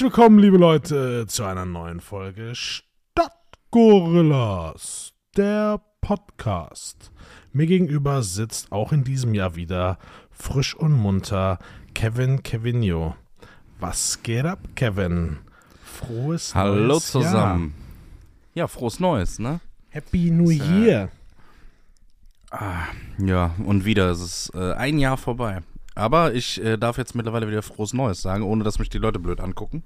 Herzlich willkommen, liebe Leute, zu einer neuen Folge Stadtgorillas, der Podcast. Mir gegenüber sitzt auch in diesem Jahr wieder frisch und munter Kevin Kevinio. Was geht ab, Kevin? Frohes Hallo neues zusammen. Ja, frohes Neues, ne? Jahr. Happy New Ist, Year. Ja, und wieder ist es äh, ein Jahr vorbei. Aber ich äh, darf jetzt mittlerweile wieder frohes Neues sagen, ohne dass mich die Leute blöd angucken.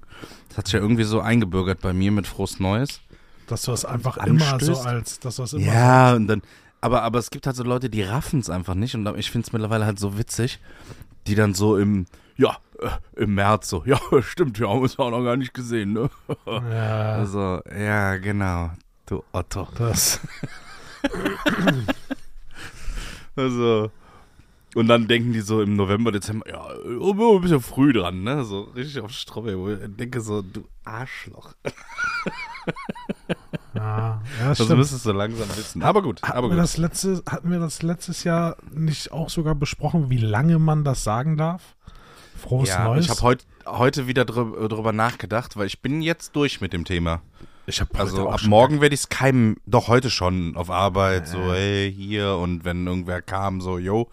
Das hat sich ja irgendwie so eingebürgert bei mir mit frohes Neues. Dass du es einfach immer so anstößt. als, dass du es immer Ja, und dann, aber, aber es gibt halt so Leute, die raffen es einfach nicht. Und ich finde es mittlerweile halt so witzig, die dann so im, ja, äh, im März so, ja, stimmt, wir haben es auch noch gar nicht gesehen, ne? so. Ja, Also, ja, genau. Du Otto. das. Also. Und dann denken die so im November, Dezember, ja, ein bisschen früh dran, ne? So richtig auf Stroppe, wo ich denke so, du Arschloch. Ja, ja Das stimmt. müsstest du langsam wissen. Aber gut, Hatten, aber wir gut. das letzte, hatten wir das letztes Jahr nicht auch sogar besprochen, wie lange man das sagen darf? Frohes ja, Neues. ich habe heut, heute wieder drü drüber nachgedacht, weil ich bin jetzt durch mit dem Thema. ich hab Also ab morgen werde ich es keinem, doch heute schon auf Arbeit, so, hey, hier und wenn irgendwer kam, so, yo.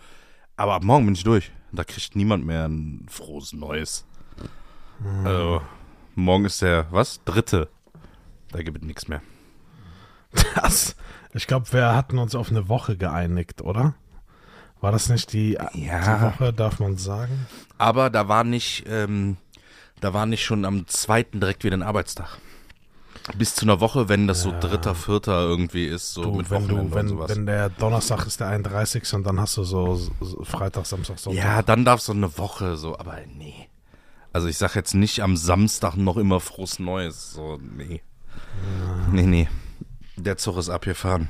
Aber ab morgen bin ich durch. Da kriegt niemand mehr ein frohes Neues. Hm. Also, morgen ist der, was? Dritte. Da gibt es nichts mehr. Das, ich glaube, wir hatten uns auf eine Woche geeinigt, oder? War das nicht die, die Ja. Woche, darf man sagen? Aber da war nicht, ähm, da war nicht schon am zweiten direkt wieder ein Arbeitstag. Bis zu einer Woche, wenn das so dritter, vierter irgendwie ist, so Du, mit wenn, Wochenende du, und wenn, sowas. wenn der Donnerstag ist der 31. und dann hast du so, so Freitag, Samstag, Sonntag. Ja, dann darf so eine Woche so, aber nee. Also ich sag jetzt nicht am Samstag noch immer frohes Neues. So, nee. Nee, nee. Der Zug ist abgefahren.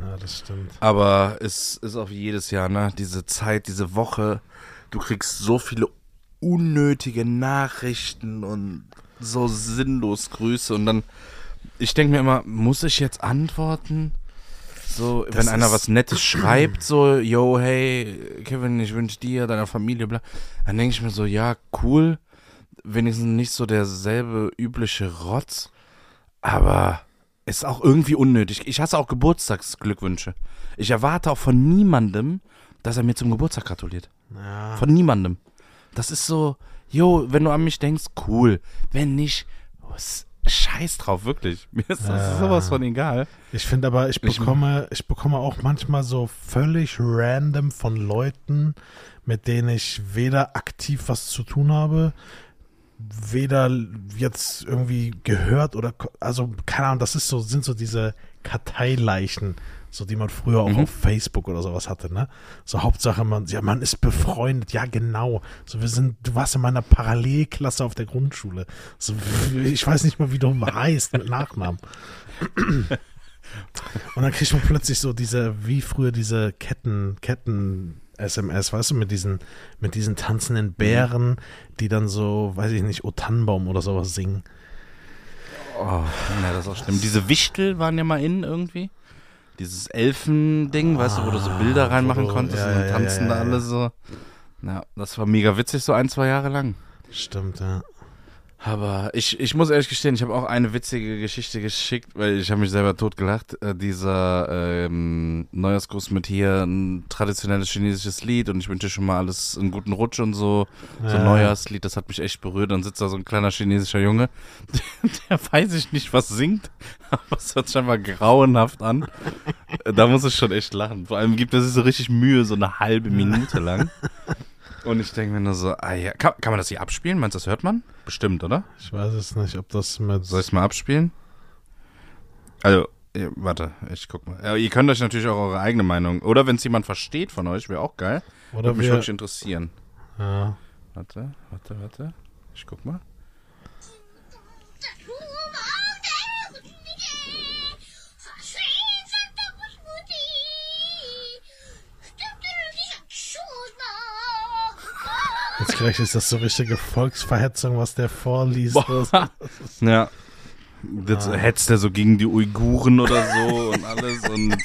ja, das stimmt. Aber es ist auch wie jedes Jahr, ne? Diese Zeit, diese Woche, du kriegst so viele unnötige Nachrichten und so sinnlos Grüße und dann, ich denke mir immer, muss ich jetzt antworten? So, Das wenn einer was Nettes schreibt, so, yo, hey, Kevin, ich wünsche dir, deiner Familie, bla, dann denke ich mir so, ja, cool, wenigstens nicht so derselbe übliche Rotz, aber ist auch irgendwie unnötig. Ich hasse auch Geburtstagsglückwünsche. Ich erwarte auch von niemandem, dass er mir zum Geburtstag gratuliert. Ja, Von niemandem. Das ist so, jo, wenn du an mich denkst, cool. Wenn nicht, scheiß drauf, wirklich. Mir ist das Ja. sowas von egal. Ich finde aber, ich Ich- bekomme, ich bekomme auch manchmal so völlig random von Leuten, mit denen ich weder aktiv was zu tun habe, weder jetzt irgendwie gehört oder, also keine Ahnung, das ist so, sind so diese Karteileichen, so die man früher auch Mhm. auf Facebook oder sowas hatte, ne? So Hauptsache man, ja, man ist befreundet, ja genau. So wir sind, du warst in meiner Parallelklasse auf der Grundschule. So, ich weiß nicht mal, wie du heißt mit Nachnamen. Und dann kriegt man plötzlich so diese, wie früher diese Ketten, Ketten, SMS, weißt du, mit diesen, mit diesen tanzenden Bären, die dann so, weiß ich nicht, O Tannenbaum oder sowas singen. Oh, na, das ist auch schlimm. Diese Wichtel waren ja mal in irgendwie. Dieses Elfending, weißt du, wo du so Bilder Ah, reinmachen du- konntest ja, und dann tanzen ja, da ja, alle ja. so. Ja, das war mega witzig, so ein, zwei Jahre lang. Stimmt, ja. Aber ich, ich muss ehrlich gestehen, ich habe auch eine witzige Geschichte geschickt, weil ich habe mich selber totgelacht. Äh, dieser ähm, Neujahrsgruß mit hier ein traditionelles chinesisches Lied und ich wünsche dir schon mal alles einen guten Rutsch und so. So ein Ja. Neujahrslied, das hat mich echt berührt. Dann sitzt da so ein kleiner chinesischer Junge, der weiß ich nicht, was singt, aber es hört sich einfach grauenhaft an. Äh, Da muss ich schon echt lachen. Vor allem gibt sich so richtig Mühe, so eine halbe Minute lang. Und ich denke mir nur so, ah ja, kann, kann man das hier abspielen? Meinst du, das hört man? Bestimmt, oder? Ich weiß es nicht, ob das mit. Soll ich es mal abspielen? Also, ja, warte, ich guck mal. Ja, ihr könnt euch natürlich auch eure eigene Meinung. Oder wenn es jemand versteht von euch, wäre auch geil. oder Würde mich wir, wirklich interessieren. ja. Warte, warte, warte. Ich guck mal. Jetzt gleich ist das so richtige Volksverhetzung, was der vorliest. Ja. Jetzt hetzt er so gegen die Uiguren oder so und alles und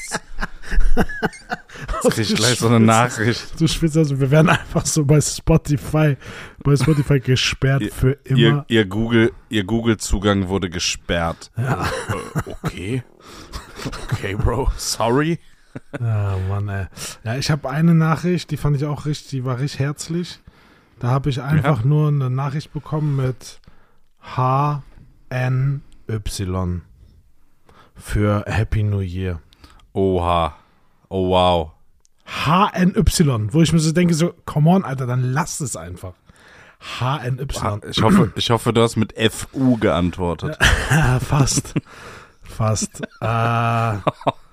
Jetzt krieg ich gleich so eine Nachricht. Du spielst also, wir werden einfach so bei Spotify, bei Spotify gesperrt Ihr- für immer. Ihr, ihr Google, ihr Google-Zugang wurde gesperrt. Ja. Äh, okay. Okay, Bro. Sorry. Ja, Mann, ey. Ja, ich habe eine Nachricht, die fand ich auch richtig, die war richtig herzlich. Da habe ich einfach nur eine Nachricht bekommen mit HNY für Happy New Year. Oha. Oh, wow. HNY, wo ich mir so denke, so, come on, Alter, dann lass es einfach. HNY. Ich hoffe, ich hoffe, du hast mit FU geantwortet. Ja, fast. Fast. Äh,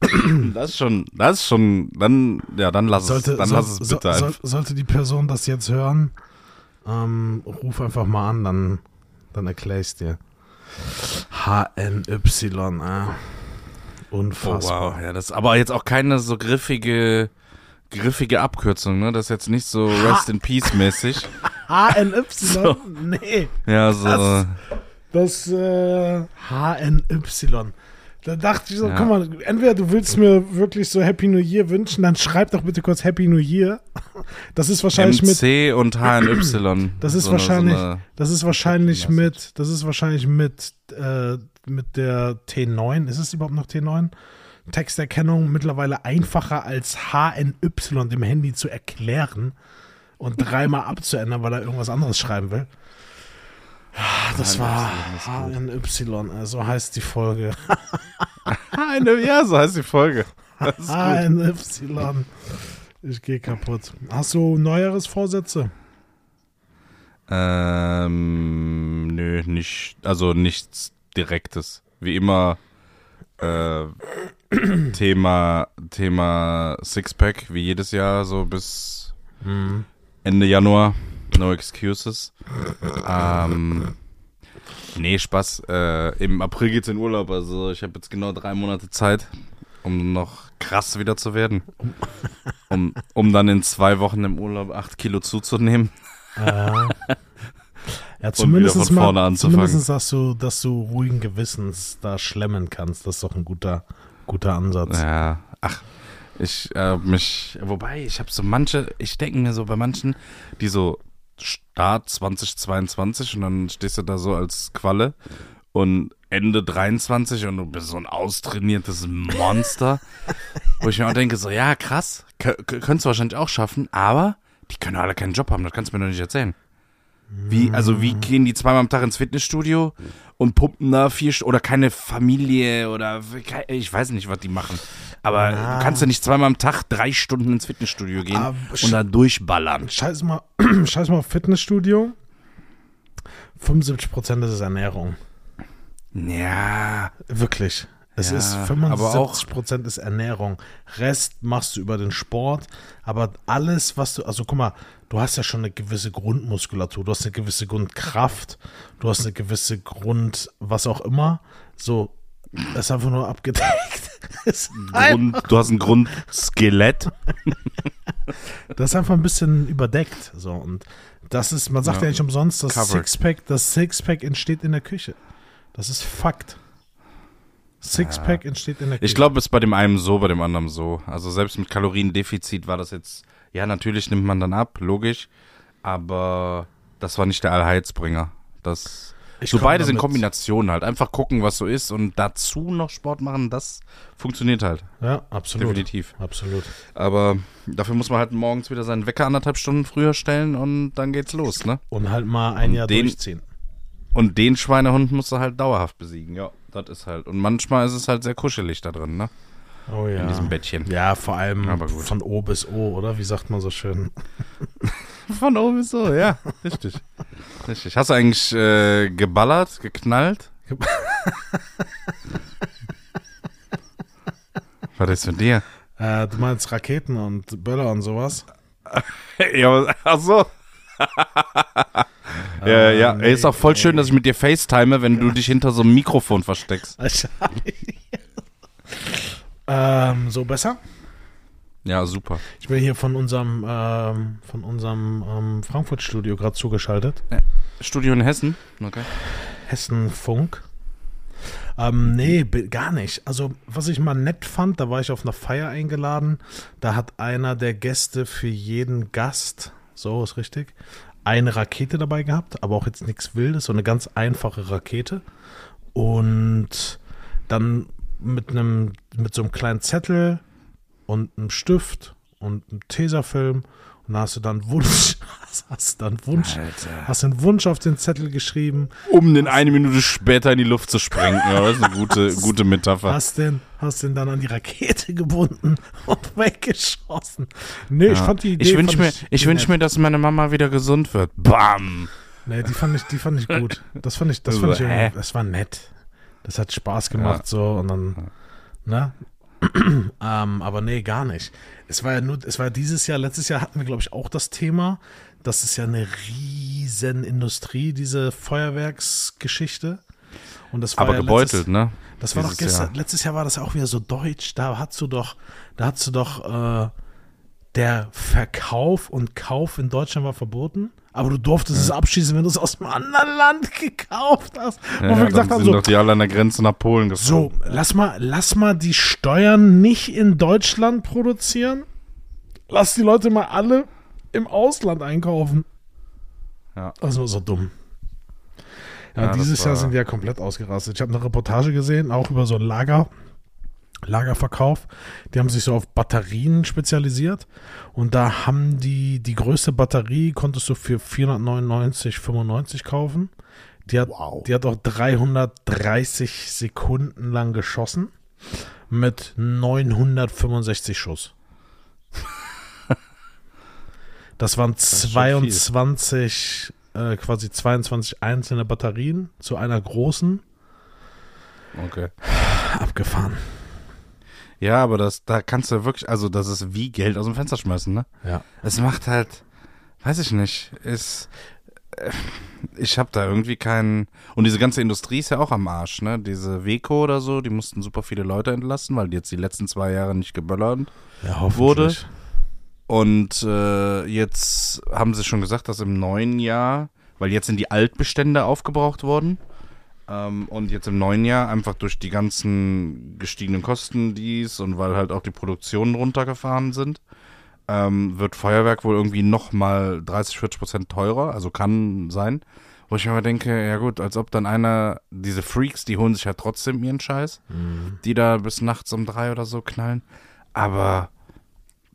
Das ist schon, das ist schon, dann, ja, dann lass sollte, es, dann soll- lass es bitte einfach. sollte die Person das jetzt hören, ähm, ruf einfach mal an, dann, dann erkläre ich dir. HNY, äh. Oh, Unfassbar. wow. Ja, das ist aber jetzt auch keine so griffige, griffige Abkürzung, ne? Das ist jetzt nicht so Rest in Peace mäßig. HNY? So. Nee. Ja, so. Das- Das äh, HNY. Da dachte ich so, Ja. guck mal, entweder du willst mir wirklich so Happy New Year wünschen, dann schreib doch bitte kurz Happy New Year. Das ist wahrscheinlich mit, MC und HNY. das ist So eine- wahrscheinlich, So eine, das ist wahrscheinlich mit, das ist wahrscheinlich mit, äh, mit der T9. Ist es überhaupt noch T9? Texterkennung mittlerweile einfacher als HNY dem Handy zu erklären und dreimal abzuändern, weil er irgendwas anderes schreiben will. Das war HNY, äh, so heißt die Folge. HN, ja, so heißt die Folge. HNY. Ich gehe kaputt. Hast du Neujahresvorsätze? Ähm, nö, nicht, also nichts Direktes. Wie immer, äh, Thema, Thema Sixpack, wie jedes Jahr, so bis Ende Januar. No excuses. ähm, nee, Spaß. Äh, Im April geht's in Urlaub, also ich habe jetzt genau drei Monate Zeit, um noch krass wieder zu werden. Um, um dann in zwei Wochen im Urlaub acht Kilo zuzunehmen. Äh, ja, zumindest von vorne mal, anzufangen. zumindest, dass du, dass du ruhigen Gewissens da schlemmen kannst. Das ist doch ein guter, guter Ansatz. Ja, ach, ich äh, mich, wobei, ich habe so manche, ich denke mir so bei manchen, die so Start 2022 und dann stehst du da so als Qualle und Ende 23 und du bist so ein austrainiertes Monster, wo ich mir auch denke, so, ja, krass, kö- kö- könntest du wahrscheinlich auch schaffen, aber die können alle keinen Job haben, das kannst du mir doch nicht erzählen. Wie, also wie gehen die zweimal am Tag ins Fitnessstudio und pumpen da vier St oder keine Familie oder ich weiß nicht, was die machen. Aber Ja. du kannst ja nicht zweimal am Tag drei Stunden ins Fitnessstudio gehen Aber und da durchballern. Scheiß mal, scheiß mal auf Fitnessstudio. 75% ist Ernährung. Ja, Wirklich. Es Ja, ist aber auch- 75% ist Ernährung. Rest machst du über den Sport. Aber alles, was du, also guck mal, du hast ja schon eine gewisse Grundmuskulatur, du hast eine gewisse Grundkraft, du hast eine gewisse Grund, was auch immer. So, das ist einfach nur abgedeckt. Grund, du hast ein Grundskelett. Das ist einfach ein bisschen überdeckt. So, und das ist, man sagt ja, Ja. nicht umsonst, das Covered. Sixpack, das Sixpack entsteht in der Küche. Das ist Fakt. Sixpack entsteht in der Küche. Ich glaube, es ist bei dem einen so, bei dem anderen so. Also selbst mit Kaloriendefizit war das jetzt, ja, natürlich nimmt man dann ab, logisch. Aber das war nicht der Allheilsbringer. Das, Ich so beides in Kombination halt. Einfach gucken, was so ist und dazu noch Sport machen, das funktioniert halt. Ja, absolut. Definitiv. Absolut. Aber dafür muss man halt morgens wieder seinen Wecker anderthalb Stunden früher stellen und dann geht's los, ne? Und halt mal ein Und Jahr den- durchziehen. Und den Schweinehund musst du halt dauerhaft besiegen, ja. Das ist halt. Und manchmal ist es halt sehr kuschelig da drin, ne? Oh ja. In diesem Bettchen. Ja, vor allem von O bis O, oder? Wie sagt man so schön? Von oben bis so, ja. Richtig. Richtig. Hast du eigentlich äh, geballert, geknallt? Was ist mit dir? Äh, du meinst Raketen und Böller und sowas? ja, ach so. ja, ja. nee, ist auch voll schön, dass ich mit dir FaceTime, wenn du dich hinter so einem Mikrofon versteckst. ähm, so besser? Ja, super. Ich bin hier von unserem, ähm, von unserem ähm, Frankfurt-Studio gerade zugeschaltet. Studio in Hessen. Okay. Hessenfunk. Ähm, nee, gar nicht. Also, was ich mal nett fand, da war ich auf einer Feier eingeladen. Da hat einer der Gäste für jeden Gast, so ist richtig, eine Rakete dabei gehabt, aber auch jetzt nichts Wildes, so eine ganz einfache Rakete. Und dann mit einem, mit so einem kleinen Zettel und einem Stift und einem Tesafilm. Und hast du dann Wunsch, hast dann Wunsch, Alter. hast einen Wunsch auf den Zettel geschrieben, Um den eine Minute später in die Luft zu sprengen. Ja, das ist eine gute, gute Metapher. Hast den, hast den dann an die Rakete gebunden und weggeschossen. Nee, ich Ja. fand die Idee. ich wünsche mir, ich wünsch mir, dass meine Mama wieder gesund wird. Bam! Nee, die fand ich, die fand ich gut. Das fand ich, das fand ich das war nett. Das hat Spaß gemacht Ja. so und dann, ne? ähm, aber nee, gar nicht. Es war ja nur, es war dieses Jahr, letztes Jahr hatten wir, glaube ich, auch das Thema. Das ist ja eine riesen Industrie, diese Feuerwerksgeschichte. Und das war Aber ja gebeutelt, letztes, ne? Das war doch gestern, Jahr. letztes Jahr war das auch wieder so deutsch. Da hast du doch, da hast du doch, äh, der Verkauf und Kauf in Deutschland war verboten. Aber du durftest es abschießen, wenn du es aus einem anderen Land gekauft hast. Wo Ja, wir gesagt haben, sind so, doch die alle an der Grenze nach Polen gefahren. so, lass mal, lass mal die Steuern nicht in Deutschland produzieren. Lass die Leute mal alle im Ausland einkaufen. Ja. Das war so dumm. Ja, Ja, dieses Jahr sind die ja komplett ausgerastet. Ich habe eine Reportage gesehen, auch über so ein Lager, Lagerverkauf. Die haben sich so auf Batterien spezialisiert. Und da haben die, die größte Batterie konntest du für 499,95 kaufen. Die hat, Wow. die hat auch 330 Sekunden lang geschossen mit 965 Schuss. Das waren schon 22, äh, quasi 22 einzelne Batterien zu einer großen. Okay. Abgefahren. Ja, aber das, da kannst du wirklich, also das ist wie Geld aus dem Fenster schmeißen, ne? Ja. Es macht halt, weiß ich nicht, ist, äh, ich habe da irgendwie keinen, und diese ganze Industrie ist ja auch am Arsch, ne? Diese Weco oder so, die mussten super viele Leute entlassen, weil die jetzt die letzten zwei Jahre nicht geböllert Ja. Wurde? Und äh, jetzt haben sie schon gesagt, dass im neuen Jahr, weil jetzt sind die Altbestände aufgebraucht worden. Ähm, und jetzt im neuen Jahr einfach durch die ganzen gestiegenen Kosten dies und weil halt auch die Produktionen runtergefahren sind, ähm, wird Feuerwerk wohl irgendwie nochmal 30, 40 Prozent teurer. Also kann sein. Wo ich mir aber denke, ja gut, als ob dann einer, diese Freaks, die holen sich ja trotzdem ihren Scheiß, die da bis nachts um drei oder so knallen. Aber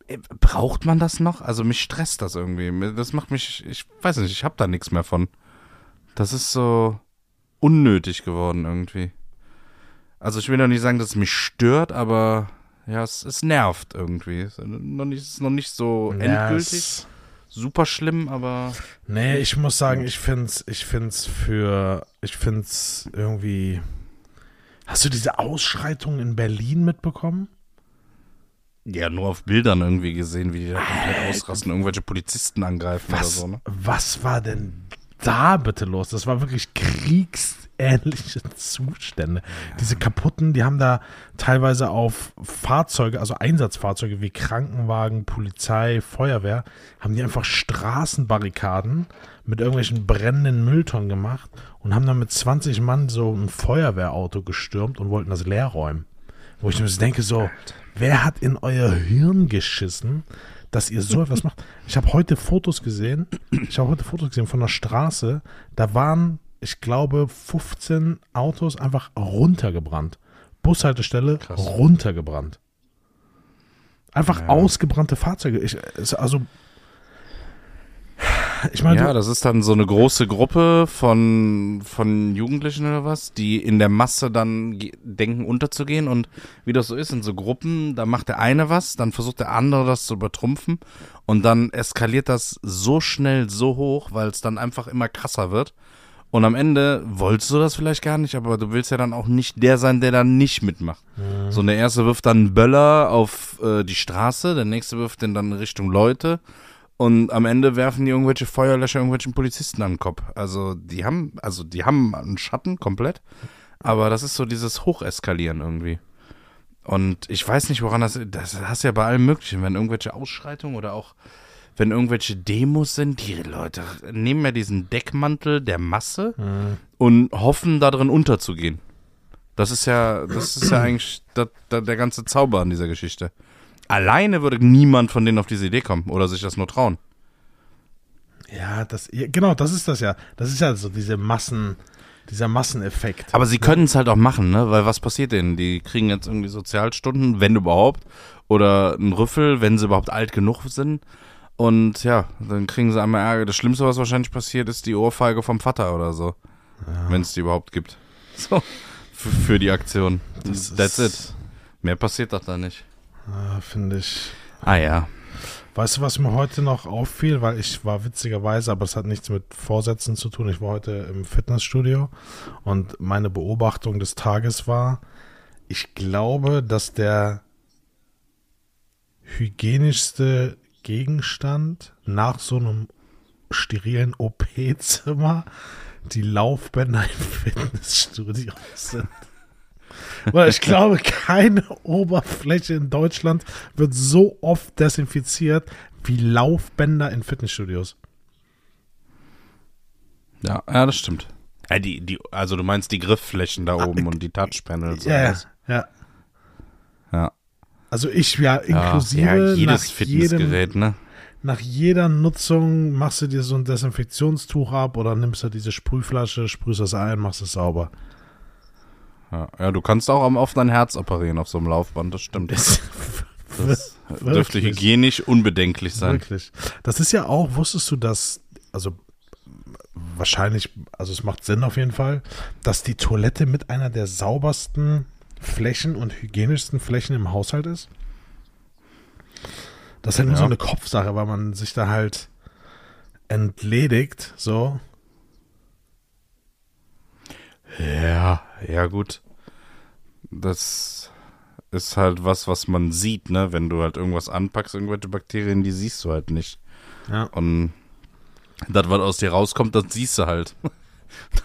äh, braucht man das noch? Also mich stresst das irgendwie. Das macht mich, ich weiß nicht, ich habe da nichts mehr von. Das ist so unnötig geworden irgendwie. Also ich will doch nicht sagen, dass es mich stört, aber ja, es, es nervt irgendwie. Es ist noch nicht, ist noch nicht so Ja, endgültig. es- Super schlimm, aber Nee, ich muss sagen, ich find's, ich find's für, ich find's irgendwie. Hast du diese Ausschreitung in Berlin mitbekommen? ja, nur auf Bildern irgendwie gesehen, wie die da komplett ausrasten, irgendwelche Polizisten angreifen oder Was, so, ne? was war denn da bitte los? Das war wirklich kriegsähnliche Zustände. Diese kaputten, die haben da teilweise auf Fahrzeuge, also Einsatzfahrzeuge wie Krankenwagen, Polizei, Feuerwehr, haben die einfach Straßenbarrikaden mit irgendwelchen brennenden Mülltonnen gemacht und haben dann mit 20 Mann so ein Feuerwehrauto gestürmt und wollten das leer räumen. Wo ich mir denke, so, wer hat in euer Hirn geschissen, dass ihr so etwas macht? Ich habe heute Fotos gesehen, ich habe heute Fotos gesehen von der Straße, da waren, ich glaube, 15 Autos einfach runtergebrannt. Bushaltestelle Krass. runtergebrannt. Einfach Ja. ausgebrannte Fahrzeuge. Ich, also, ich meine, Ja, das ist dann so eine große Gruppe von, von Jugendlichen oder was, die in der Masse dann denken unterzugehen. Und wie das so ist in so Gruppen, da macht der eine was, dann versucht der andere das zu übertrumpfen. Und dann eskaliert das so schnell so hoch, weil es dann einfach immer krasser wird. Und am Ende wolltest du das vielleicht gar nicht, aber du willst ja dann auch nicht der sein, der dann nicht mitmacht. So, und der erste wirft dann einen Böller auf äh, die Straße, der nächste wirft den dann Richtung Leute und am Ende werfen die irgendwelche Feuerlöscher irgendwelchen Polizisten an den Kopf. Also die haben, also die haben einen Schatten komplett, aber das ist so dieses Hocheskalieren irgendwie. Und ich weiß nicht, woran das, das hast du ja bei allem Möglichen, wenn irgendwelche Ausschreitungen oder auch wenn irgendwelche Demos sind, die Leute nehmen ja diesen Deckmantel der Masse Mhm. und hoffen darin unterzugehen. Das ist ja, das ist ja eigentlich der, der, der ganze Zauber an dieser Geschichte. Alleine würde niemand von denen auf diese Idee kommen oder sich das nur trauen. Ja, das, genau, das ist das ja. Das ist ja so diese Massen, dieser Masseneffekt. Aber sie können es halt auch machen, ne? Weil was passiert denen? Die kriegen jetzt irgendwie Sozialstunden, wenn überhaupt, oder einen Rüffel, wenn sie überhaupt alt genug sind. Und ja, dann kriegen sie einmal Ärger. Das Schlimmste, was wahrscheinlich passiert, ist die Ohrfeige vom Vater oder so. Ja. Wenn es die überhaupt gibt. So. Für, für die Aktion. Das That's it. Mehr passiert doch da nicht. Ah, Finde ich. Ah ja. Weißt du, was mir heute noch auffiel? Weil ich war witzigerweise, aber es hat nichts mit Vorsätzen zu tun. Ich war heute im Fitnessstudio und meine Beobachtung des Tages war, ich glaube, dass der hygienischste Gegenstand nach so einem sterilen OP-Zimmer die Laufbänder im Fitnessstudio sind. Weil ich glaube, keine Oberfläche in Deutschland wird so oft desinfiziert wie Laufbänder in Fitnessstudios. Ja, ja, das stimmt. Ja, die, die, also du meinst die Griffflächen da oben und die Touchpanels. und Ja, ja, alles. ja. ja. Also ich ja Ja, inklusive ja, jedes nach, jedem, Fitnessgerät, ne? nach jeder Nutzung machst du dir so ein Desinfektionstuch ab oder nimmst du diese Sprühflasche, sprühst das ein, machst es sauber. Ja, ja, du kannst auch am- dein Herz operieren auf so einem Laufband, das stimmt. Das, Das dürfte hygienisch unbedenklich sein. Wirklich. Das ist ja auch, wusstest du, dass, also wahrscheinlich, also es macht Sinn auf jeden Fall, dass die Toilette mit einer der saubersten Flächen und hygienischsten Flächen im Haushalt ist? Das ist halt nur Ja. so eine Kopfsache, weil man sich da halt entledigt, so. Ja, ja gut. Das ist halt was, was man sieht, ne? Wenn du halt irgendwas anpackst, irgendwelche Bakterien, die siehst du halt nicht. Ja. Und das, was aus dir rauskommt, das siehst du halt.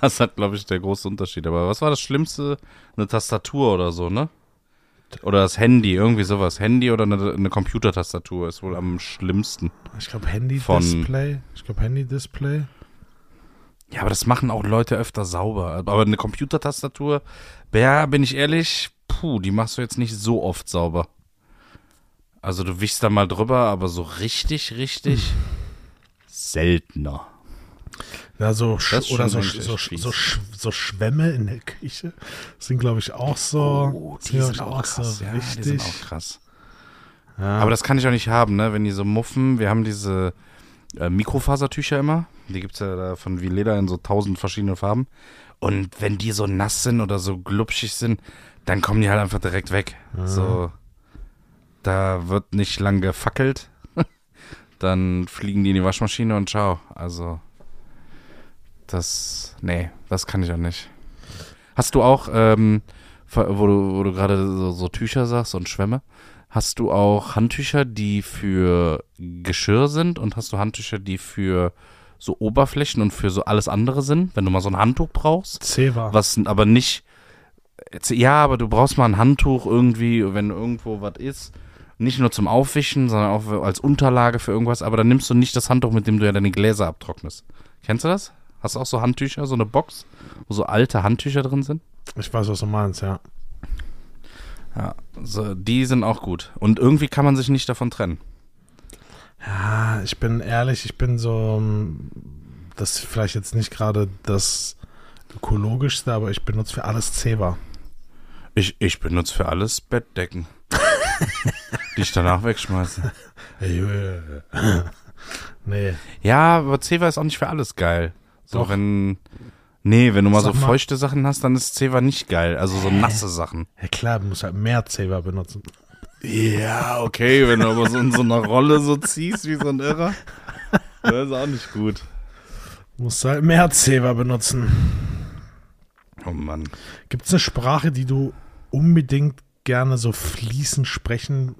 Das hat, glaube ich, der große Unterschied. Aber was war das Schlimmste? Eine Tastatur oder so, ne? Oder das Handy, irgendwie sowas. Handy oder eine, eine Computertastatur ist wohl am schlimmsten. Ich glaube Handy-Display. Ich glaube Handy-Display. Ja, aber das machen auch Leute öfter sauber. Aber eine Computertastatur, ja, bin ich ehrlich, puh, die machst du jetzt nicht so oft sauber. Also du wischst da mal drüber, aber so richtig, richtig seltener. Ja, so, oder so, so, so, so Schwämme in der Küche sind, glaube ich, auch so. glaub ich, auch so Ja, die sind auch krass. Ja. Aber das kann ich auch nicht haben, ne? Wenn die so muffen, wir haben diese äh, Mikrofasertücher immer. Die gibt's ja da von Vileda in so tausend verschiedenen Farben. Und wenn die so nass sind oder so glubschig sind, dann kommen die halt einfach direkt weg. So, da wird nicht lang gefackelt. dann fliegen die in die Waschmaschine und ciao. Also, das, nee, das kann ich auch nicht. Hast du auch, ähm, wo du, wo du gerade so, so Tücher sagst und Schwämme, hast du auch Handtücher, die für Geschirr sind und hast du Handtücher, die für so Oberflächen und für so alles andere sind, wenn du mal so ein Handtuch brauchst? Ceva. Was aber nicht. Ja, aber du brauchst mal ein Handtuch irgendwie, wenn irgendwo was ist. Nicht nur zum Aufwischen, sondern auch als Unterlage für irgendwas. Aber dann nimmst du nicht das Handtuch, mit dem du ja deine Gläser abtrocknest. Kennst du das? Hast du auch so Handtücher, so eine Box, wo so alte Handtücher drin sind? Ich weiß, was du meinst, ja. Ja, so, die sind auch gut. Und irgendwie kann man sich nicht davon trennen. Ja, ich bin ehrlich, ich bin so, ähm, das ist vielleicht jetzt nicht gerade das ökologischste, aber ich benutze für alles Ceva. Ich, ich benutze für alles Bettdecken. die ich danach wegschmeiße. nee. Ja, aber Zewa ist auch nicht für alles geil. So, Doch. wenn. Nee, wenn du mal Sag so mal. feuchte Sachen hast, dann ist Zewa nicht geil. Also so nasse Sachen. Ja klar, du musst halt mehr Ceva benutzen. Ja, okay, wenn du aber so in so einer Rolle so ziehst wie so ein Irrer. Das ist auch nicht gut. Du musst halt mehr Ceva benutzen. Oh Mann. Gibt es eine Sprache, die du unbedingt gerne so fließend sprechen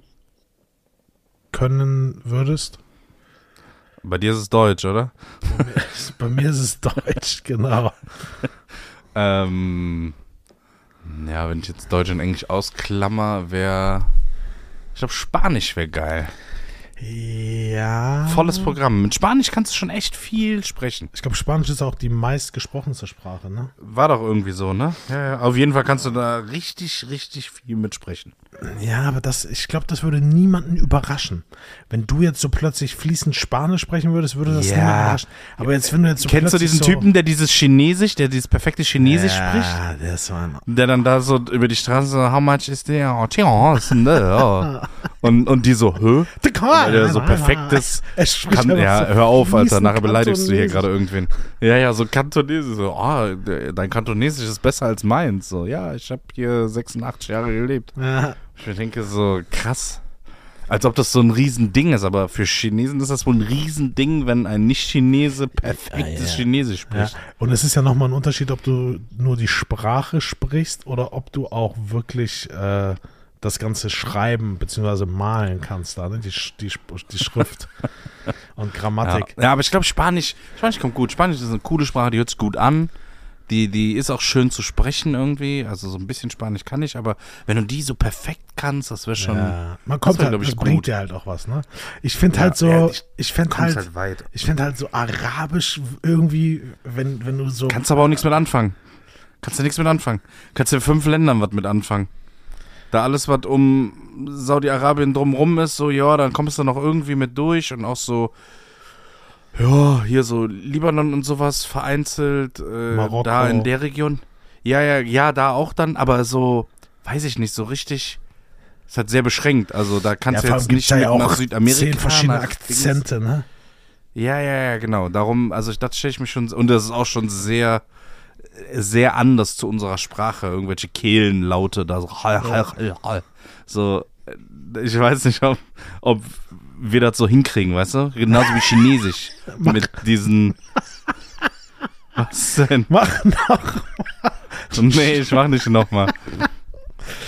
können würdest? Bei dir ist es Deutsch, oder? Bei mir ist es Deutsch, genau. Ähm. Ja, wenn ich jetzt Deutsch und Englisch ausklammer, wäre. Ich glaube, Spanisch wäre geil. Ja. Volles Programm. Mit Spanisch kannst du schon echt viel sprechen. Ich glaube, Spanisch ist auch die meistgesprochenste Sprache, ne? War doch irgendwie so, ne? Ja, ja. Auf jeden Fall kannst du da richtig, richtig viel mitsprechen. Ja, aber das, ich glaube, das würde niemanden überraschen. Wenn du jetzt so plötzlich fließend Spanisch sprechen würdest, würde das Ja. niemanden überraschen. Aber jetzt, wenn du jetzt so Kennst du diesen so, Typen, der dieses Chinesisch, der dieses perfekte Chinesisch spricht? Ja, der ist so ein. Der dann da so über die Straße so, how much is there? Oh, Und, und die so, hä? Weil der so perfektes Er Kann, ja, hör auf, Alter, nachher beleidigst du hier gerade irgendwen. Ja, ja, so Kantonesisch, so, oh, de- dein Kantonesisch ist besser als meins. So, ja, ich habe hier 86 Jahre gelebt. Ja, Ich mir denke so, krass. Als ob das so ein Riesending ist, aber für Chinesen ist das wohl ein Riesending, wenn ein Nicht-Chinese perfektes Ja, ja. Chinesisch ja. spricht. Und es ist ja nochmal ein Unterschied, ob du nur die Sprache sprichst oder ob du auch wirklich äh, das Ganze schreiben bzw. malen kannst, da, ne? die, die, die Schrift und Ja. Grammatik. ja, aber ich glaube, Spanisch, Spanisch kommt gut. Spanisch ist eine coole Sprache, die hört sich gut an. Die, die ist auch schön zu sprechen irgendwie. Also so ein bisschen Spanisch kann ich, aber wenn du die so perfekt kannst, das wäre schon. Ja, man kommt wär, halt, ich, das bringt gut. dir halt auch was, ne? Ich finde Ja, halt so, ja, ich- ich finde kommst halt, halt weit. ich finde halt so arabisch irgendwie, wenn, wenn du so, Kannst aber auch nichts mit anfangen. Kannst du nichts mit anfangen. Kannst du in fünf Ländern was mit anfangen. Da alles, was um Saudi-Arabien drumrum ist, so, ja, dann kommst du noch irgendwie mit durch und auch so, ja, hier so Libanon und sowas vereinzelt, äh, Marokko. da in der Region. Ja, ja, ja, da auch dann, aber so, weiß ich nicht, so richtig, ist halt sehr beschränkt. Also da kannst ja, du jetzt nicht mit ja auch nach Südamerika. zehn verschiedene. Akzente, ne? Ja, ja, ja, genau. Darum, also ich, das stelle ich mir schon, und das ist auch schon sehr, sehr anders zu unserer Sprache. Irgendwelche Kehlenlaute da so. So, äh, ich weiß nicht, ob, ob wir das so hinkriegen, weißt du? Genauso wie Chinesisch. mit diesen. Was denn? Mach noch. Nee, ich mach nicht nochmal.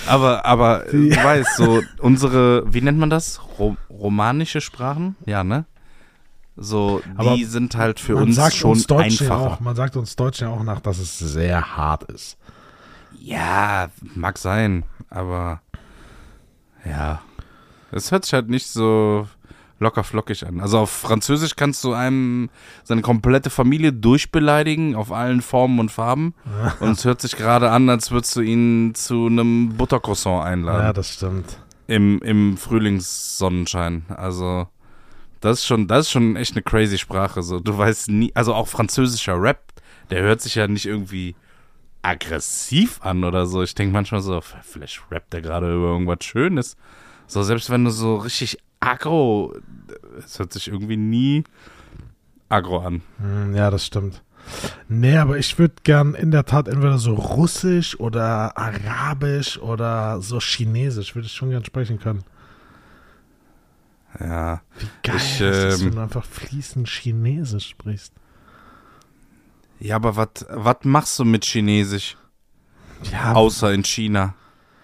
Aber, aber, du weißt, so, unsere, wie nennt man das? Ro romanische Sprachen? Ja, ne? So, die Aber sind halt für uns schon uns Deutschen ja einfacher. auch, man sagt uns Deutschen ja auch nach, dass es sehr hart ist. Ja, mag sein, aber ja. Es hört sich halt nicht so locker flockig an. Also auf Französisch kannst du einem seine komplette Familie durchbeleidigen auf allen Formen und Farben. und es hört sich gerade an, als würdest du ihn zu einem Buttercroissant einladen. Ja, das stimmt. Im, im Frühlingssonnenschein. Also, das ist schon, das ist schon echt eine crazy Sprache. So, du weißt nie, also auch französischer Rap, der hört sich ja nicht irgendwie aggressiv an oder so. Ich denke manchmal so, vielleicht rappt der gerade über irgendwas Schönes. So, selbst wenn du so richtig aggro, es hört sich irgendwie nie aggro an. Hm, Ja, das stimmt. Nee, aber ich würde gern in der Tat entweder so Russisch oder Arabisch oder so Chinesisch, würde ich schon gern sprechen können. Ja. Wie geil Ich, ist das, ähm, wenn du einfach fließend Chinesisch sprichst. Ja, aber was machst du mit Chinesisch? Ja, Außer in China.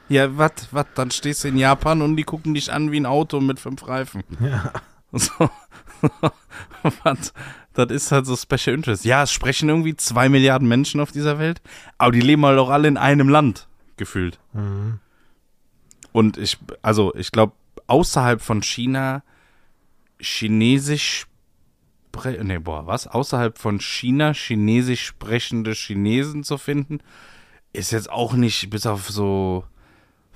Ja, was, was, dann stehst du in Japan und die gucken dich an wie ein Auto mit fünf Reifen. ja. So. was, das ist halt so Special Interest. Ja, es sprechen irgendwie zwei Milliarden Menschen auf dieser Welt, aber die leben halt auch alle in einem Land, gefühlt. Mhm. Und ich, also ich glaube, außerhalb von China Chinesisch nee, boah, was? Außerhalb von China Chinesisch sprechende Chinesen zu finden, ist jetzt auch nicht bis auf so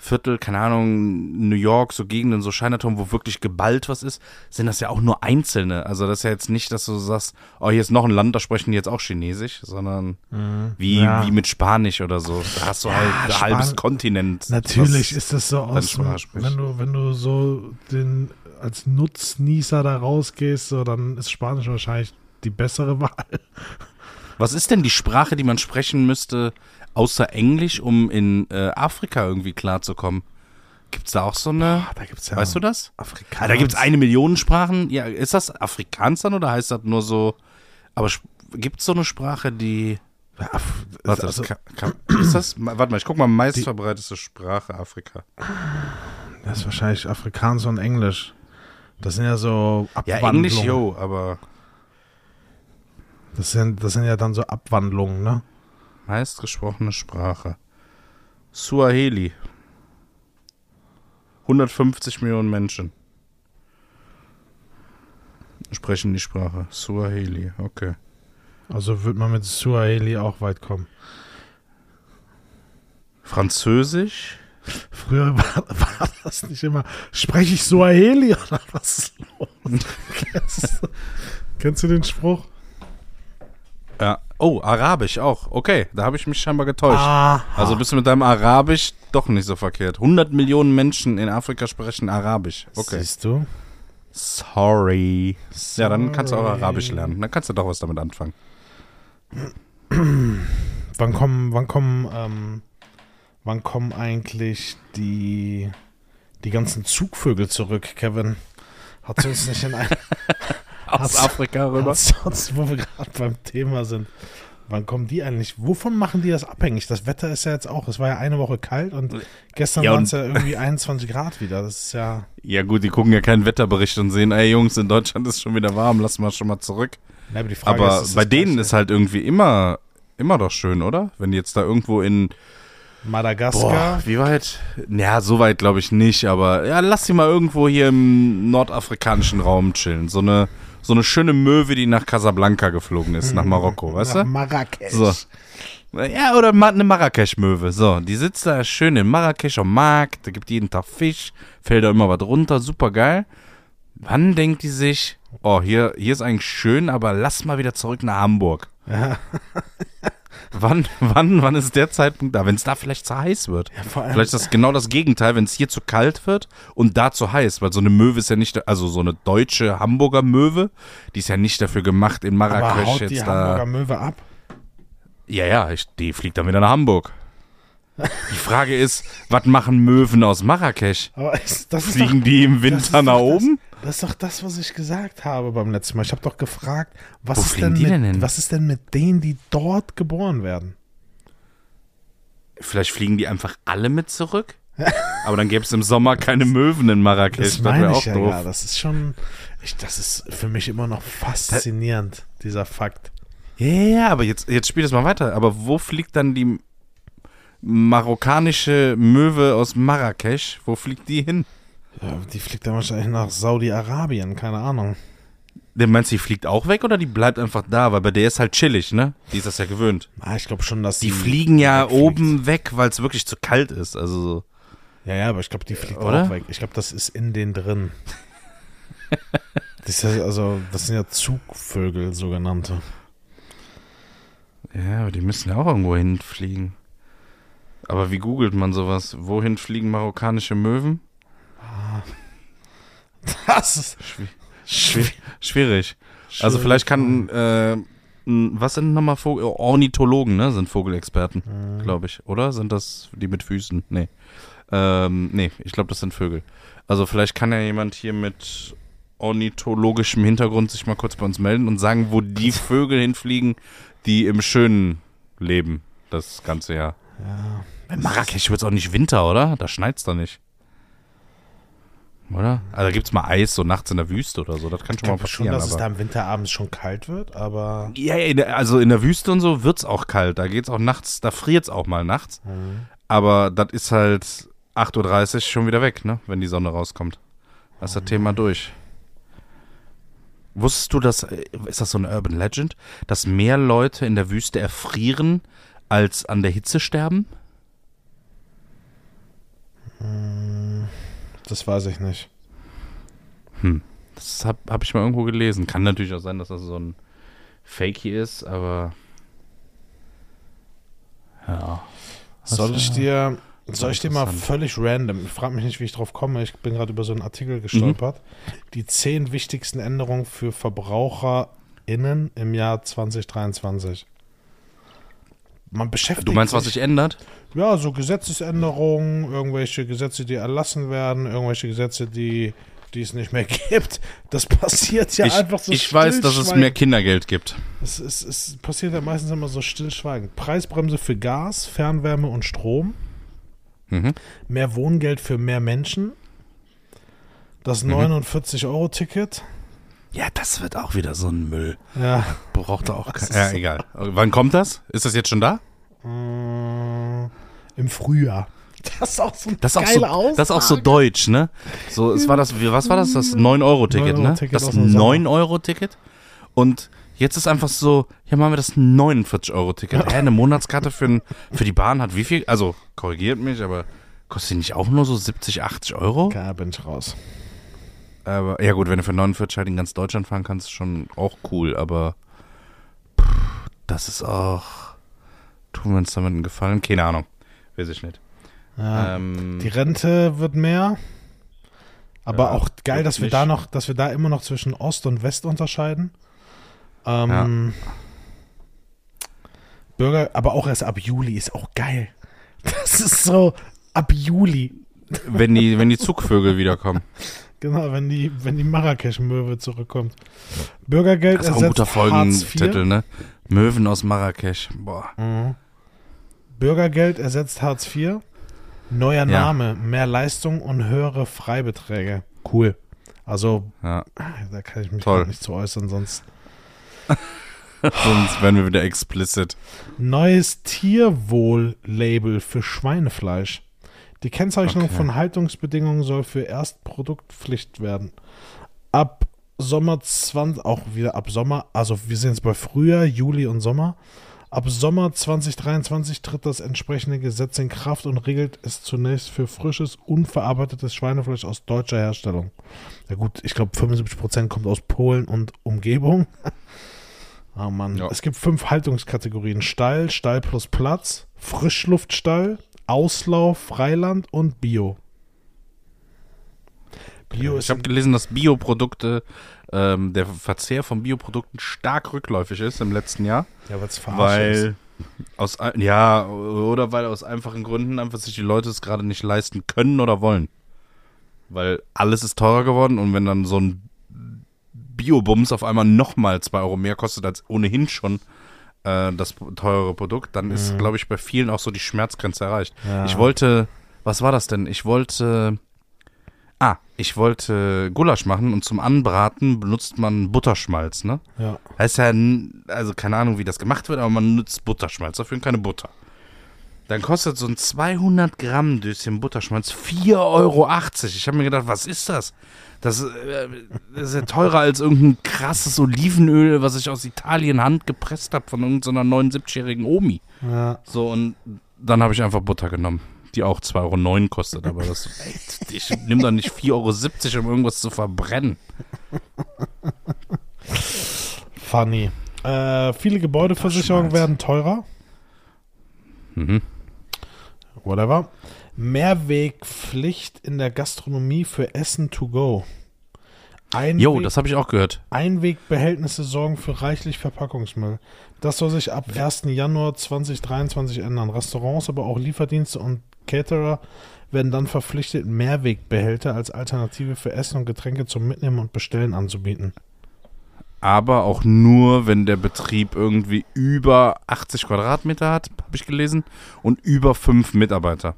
Viertel, keine Ahnung, New York, so Gegenden, so Chinatown, wo wirklich geballt was ist, sind das ja auch nur Einzelne. Also das ist ja jetzt nicht, dass du sagst, oh, hier ist noch ein Land, da sprechen die jetzt auch Chinesisch, sondern wie, Mhm. Ja. wie mit Spanisch oder so. Da hast du Ja, halt ein Span- halbes Kontinent. Natürlich ist das so aus, wenn du, wenn du so den als Nutznießer da rausgehst, so, dann ist Spanisch wahrscheinlich die bessere Wahl. Was ist denn die Sprache, die man sprechen müsste, außer Englisch, um in äh, Afrika irgendwie klarzukommen? Gibt es da auch so eine? da gibt's ja weißt du das? Afrikaner. Da gibt es eine Million Sprachen. Ja, ist das Afrikaans dann oder heißt das nur so? Aber gibt es so eine Sprache, die. Af Warte, also, das kann, kann, ist das? Warte mal, ich guck mal, meistverbreitete Sprache Afrika. das ist wahrscheinlich Afrikaans und Englisch. Das sind ja so Ja, Abwandlungen. Englisch, yo, aber Das sind, das sind ja dann so Abwandlungen, ne? Meistgesprochene Sprache. Suaheli. 150 Millionen Menschen. sprechen die Sprache. Suaheli, okay. Also wird man mit Suaheli auch weit kommen. Französisch? Früher war, war das nicht immer, spreche ich Suaheli oder was ist los? kennst, du, kennst du den Spruch? Ja. Oh, Arabisch auch. Okay, da habe ich mich scheinbar getäuscht. Ah, Also bist du mit deinem Arabisch doch nicht so verkehrt. 100 Millionen Menschen in Afrika sprechen Arabisch. Okay. Siehst du? Sorry. Ja, dann kannst du auch Sorry. Arabisch lernen. Dann kannst du doch was damit anfangen. Wann kommen, wann kommen, ähm, wann kommen eigentlich die, die ganzen Zugvögel zurück, Kevin? Hat uns nicht in ein, Aus Afrika rüber. sonst, wo wir gerade beim Thema sind. Wann kommen die eigentlich? Wovon machen die das abhängig? Das Wetter ist ja jetzt auch, es war ja eine Woche kalt und gestern Ja, waren es ja irgendwie 21 Grad wieder. Das ist ja, Ja gut, die gucken ja keinen Wetterbericht und sehen, ey Jungs, in Deutschland ist schon wieder warm, lass mal schon mal zurück. na, aber Aber ist, bei denen ist halt irgendwie immer, immer doch schön, oder? Wenn die jetzt da irgendwo in, Madagaskar. wie weit? Ja, so weit glaube ich nicht, aber ja, lass sie mal irgendwo hier im nordafrikanischen Raum chillen. So eine, so eine schöne Möwe, die nach Casablanca geflogen ist, nach Marokko, weißt Nach du? Marrakesch. So. Ja, oder eine Marrakesch-Möwe. So, die sitzt da schön in Marrakesch am Markt, da gibt jeden Tag Fisch, fällt da immer was runter, super geil. Wann denkt die sich, oh, hier, hier ist eigentlich schön, aber lass mal wieder zurück nach Hamburg. Ja. Wann, wann, wann ist der Zeitpunkt da? Wenn es da vielleicht zu heiß wird. Ja, vor allem, Vielleicht ist das genau das Gegenteil, wenn es hier zu kalt wird und da zu heiß, weil so eine Möwe ist ja nicht, also so eine deutsche Hamburger Möwe, die ist ja nicht dafür gemacht, in aber Marrakesch haut die jetzt Hamburger da. Möwe ab? Ja, ja, ich, die fliegt dann wieder nach Hamburg. Die Frage ist, was machen Möwen aus Marrakesch? Aber ist, das ist Fliegen doch, die im Winter nach oben? Das ist doch das, was ich gesagt habe beim letzten Mal. Ich habe doch gefragt, was ist, denn mit, denn was ist denn mit denen, die dort geboren werden? Vielleicht fliegen die einfach alle mit zurück? Aber dann gäbe es im Sommer keine Möwen in Marrakesch. Das Das, meine wäre ich ja doof. gar. Das ist schon, ich, das ist für mich immer noch faszinierend, dieser Fakt. Ja, ja, aber jetzt, jetzt spiel das mal weiter. Aber wo fliegt dann die marokkanische Möwe aus Marrakesch? Wo fliegt die hin? Ja, die fliegt dann wahrscheinlich nach Saudi-Arabien, keine Ahnung. Der meinst du, die fliegt auch weg oder die bleibt einfach da? Weil bei der ist halt chillig, ne? Die ist das ja gewöhnt. Ah, ich glaube schon, dass Die fliegen ja wegfliegt. oben weg, weil es wirklich zu kalt ist. Also so. Ja, ja, aber ich glaube, die fliegt Oder? auch weg. Ich glaube, das ist in den drin. das, ist also, das sind ja Zugvögel, sogenannte. Ja, aber die müssen ja auch irgendwo hinfliegen. Aber wie googelt man sowas? Wohin fliegen marokkanische Möwen? Das ist Schwi schwierig. Also vielleicht kann, äh, was sind nochmal Vogel? Ornithologen, ne? Sind Vogelexperten, glaube ich. Oder sind das die mit Füßen? Nee. Ähm, nee, ich glaube, das sind Vögel. Also vielleicht kann ja jemand hier mit ornithologischem Hintergrund sich mal kurz bei uns melden und sagen, wo die Vögel hinfliegen, die im Schönen leben, das ganze Jahr. Ja. In Marrakesch wird es auch nicht Winter, oder? Da schneit's doch nicht. Oder? Also da gibt's mal Eis so nachts in der Wüste oder so. Das kann Ich schon mal glaube schon, passieren. dass es da im Winter abends schon kalt wird, aber ja, in der- also in der Wüste und so wird's auch kalt. Da geht's auch nachts, da friert's auch mal nachts. Mhm. Aber das ist halt 8.30 Uhr schon wieder weg, ne? Wenn die Sonne rauskommt. Das ist das Thema durch. Wusstest du, dass, äh, ist das so eine Urban Legend, dass mehr Leute in der Wüste erfrieren, als an der Hitze sterben? Das weiß ich nicht. Das habe hab ich mal irgendwo gelesen. Kann natürlich auch sein, dass das so ein Fakey ist, aber. Ja. Soll ich äh, dir, soll ich dir mal völlig random, ich frage mich nicht, wie ich drauf komme, ich bin gerade über so einen Artikel gestolpert, Mhm. die zehn wichtigsten Änderungen für VerbraucherInnen im Jahr 2023. Man beschäftigt Du meinst, was sich, sich ändert? Ja, so Gesetzesänderungen, irgendwelche Gesetze, die erlassen werden, irgendwelche Gesetze, die, die es nicht mehr gibt. Das passiert ja ich einfach so ich weiß, dass es mehr Kindergeld gibt. Es, es, es passiert ja meistens immer so stillschweigend. Preisbremse für Gas, Fernwärme und Strom. Mhm. Mehr Wohngeld für mehr Menschen. Das Mhm. 49-Euro-Ticket. Ja, das wird auch wieder so ein Müll. Ja. Braucht er auch kein. Ja, egal. Wann kommt das? Ist das jetzt schon da? Äh, Im Frühjahr. Das ist auch so ein Das ist auch so, das ist auch so deutsch, ne? So, es war das, wie- was war das? Das 9-Euro-Ticket, ne? 9-Euro-Ticket Das aus dem Sommer. 9-Euro-Ticket. Und jetzt ist einfach so, ja, machen wir das 49-Euro-Ticket. Hä, eine Monatskarte für, ein, für die Bahn hat wie viel? Also, korrigiert mich, aber kostet die nicht auch nur so 70, 80 Euro? Da bin ich raus. Aber, ja gut, wenn du für 49 halt in ganz Deutschland fahren kannst, ist schon auch cool, aber pff, das ist auch, tun wir uns damit einen Gefallen? Keine Ahnung, weiß ich nicht. Ja. Ähm, Die Rente wird mehr. Aber Ja, auch geil, dass wir wirklich. da noch, dass wir da immer noch zwischen Ost und West unterscheiden. Ähm, Bürger, aber auch erst ab Juli ist auch geil. Das ist so ab Juli. wenn, die, wenn die Zugvögel wiederkommen. Genau, wenn die, wenn die Marrakesch-Möwe zurückkommt. Bürgergeld Das ist auch ein ersetzt guter. Folgentitel, ne? Möwen aus Marrakesch. Boah. Mhm. Bürgergeld ersetzt Hartz IV. Neuer Ja. Name, mehr Leistung und höhere Freibeträge. Cool. Also, Ja. da kann ich mich Toll. grad nicht zu äußern, sonst. Sonst werden wir wieder explicit. Neues Tierwohl-Label für Schweinefleisch. Die Kennzeichnung Okay. von Haltungsbedingungen soll für Erstproduktpflicht werden. Ab Sommer 20, auch wieder ab Sommer, also wir sind jetzt bei Frühjahr, Juli und Sommer. Ab Sommer 2023 tritt das entsprechende Gesetz in Kraft und regelt es zunächst für frisches, unverarbeitetes Schweinefleisch aus deutscher Herstellung. Ja gut, ich glaube 75% kommt aus Polen und Umgebung. Oh Mann. Ja. Es gibt fünf Haltungskategorien. Stall, Stall plus Platz, Frischluftstall, Auslauf, Freiland und Bio. Bio Ich habe gelesen, dass Bioprodukte, ähm, der Verzehr von Bioprodukten stark rückläufig ist im letzten Jahr. ja, verarscht ist. Weil aus ja, oder weil aus einfachen Gründen einfach sich die Leute es gerade nicht leisten können oder wollen. Weil alles ist teurer geworden und wenn dann so ein Biobums auf einmal nochmal 2 Euro mehr kostet als ohnehin schon äh, das teure Produkt, dann ist, glaube ich, bei vielen auch so die Schmerzgrenze erreicht. Ja. Ich wollte, was war das denn? Ich wollte, ah, ich wollte Gulasch machen und zum Anbraten benutzt man Butterschmalz, ne? Ja. Heißt ja, also keine Ahnung, wie das gemacht wird, aber man nutzt Butterschmalz, dafür keine Butter. Dann kostet so ein 200 Gramm Döschen Butterschmalz 4,80 Euro. Ich habe mir gedacht, was ist das? Das, äh, das ist ja teurer als irgendein krasses Olivenöl, was ich aus Italien handgepresst habe von irgendeiner 79-jährigen Omi. ja. So, und dann habe ich einfach Butter genommen, die auch 2,09 Euro kostet. Aber das, ey, ich nehme doch nicht 4,70 Euro, um irgendwas zu verbrennen. Funny. Äh, viele Gebäudeversicherungen werden teurer. Mhm. Whatever. Mehrwegpflicht in der Gastronomie für Essen to go. Einweg, Jo, das habe ich auch gehört. Einwegbehältnisse sorgen für reichlich Verpackungsmüll. Das soll sich ab 1. Januar 2023 ändern. Restaurants, aber auch Lieferdienste und Caterer werden dann verpflichtet, Mehrwegbehälter als Alternative für Essen und Getränke zum Mitnehmen und Bestellen anzubieten. Aber auch nur, wenn der Betrieb irgendwie über 80 Quadratmeter hat, habe ich gelesen, und über fünf Mitarbeiter.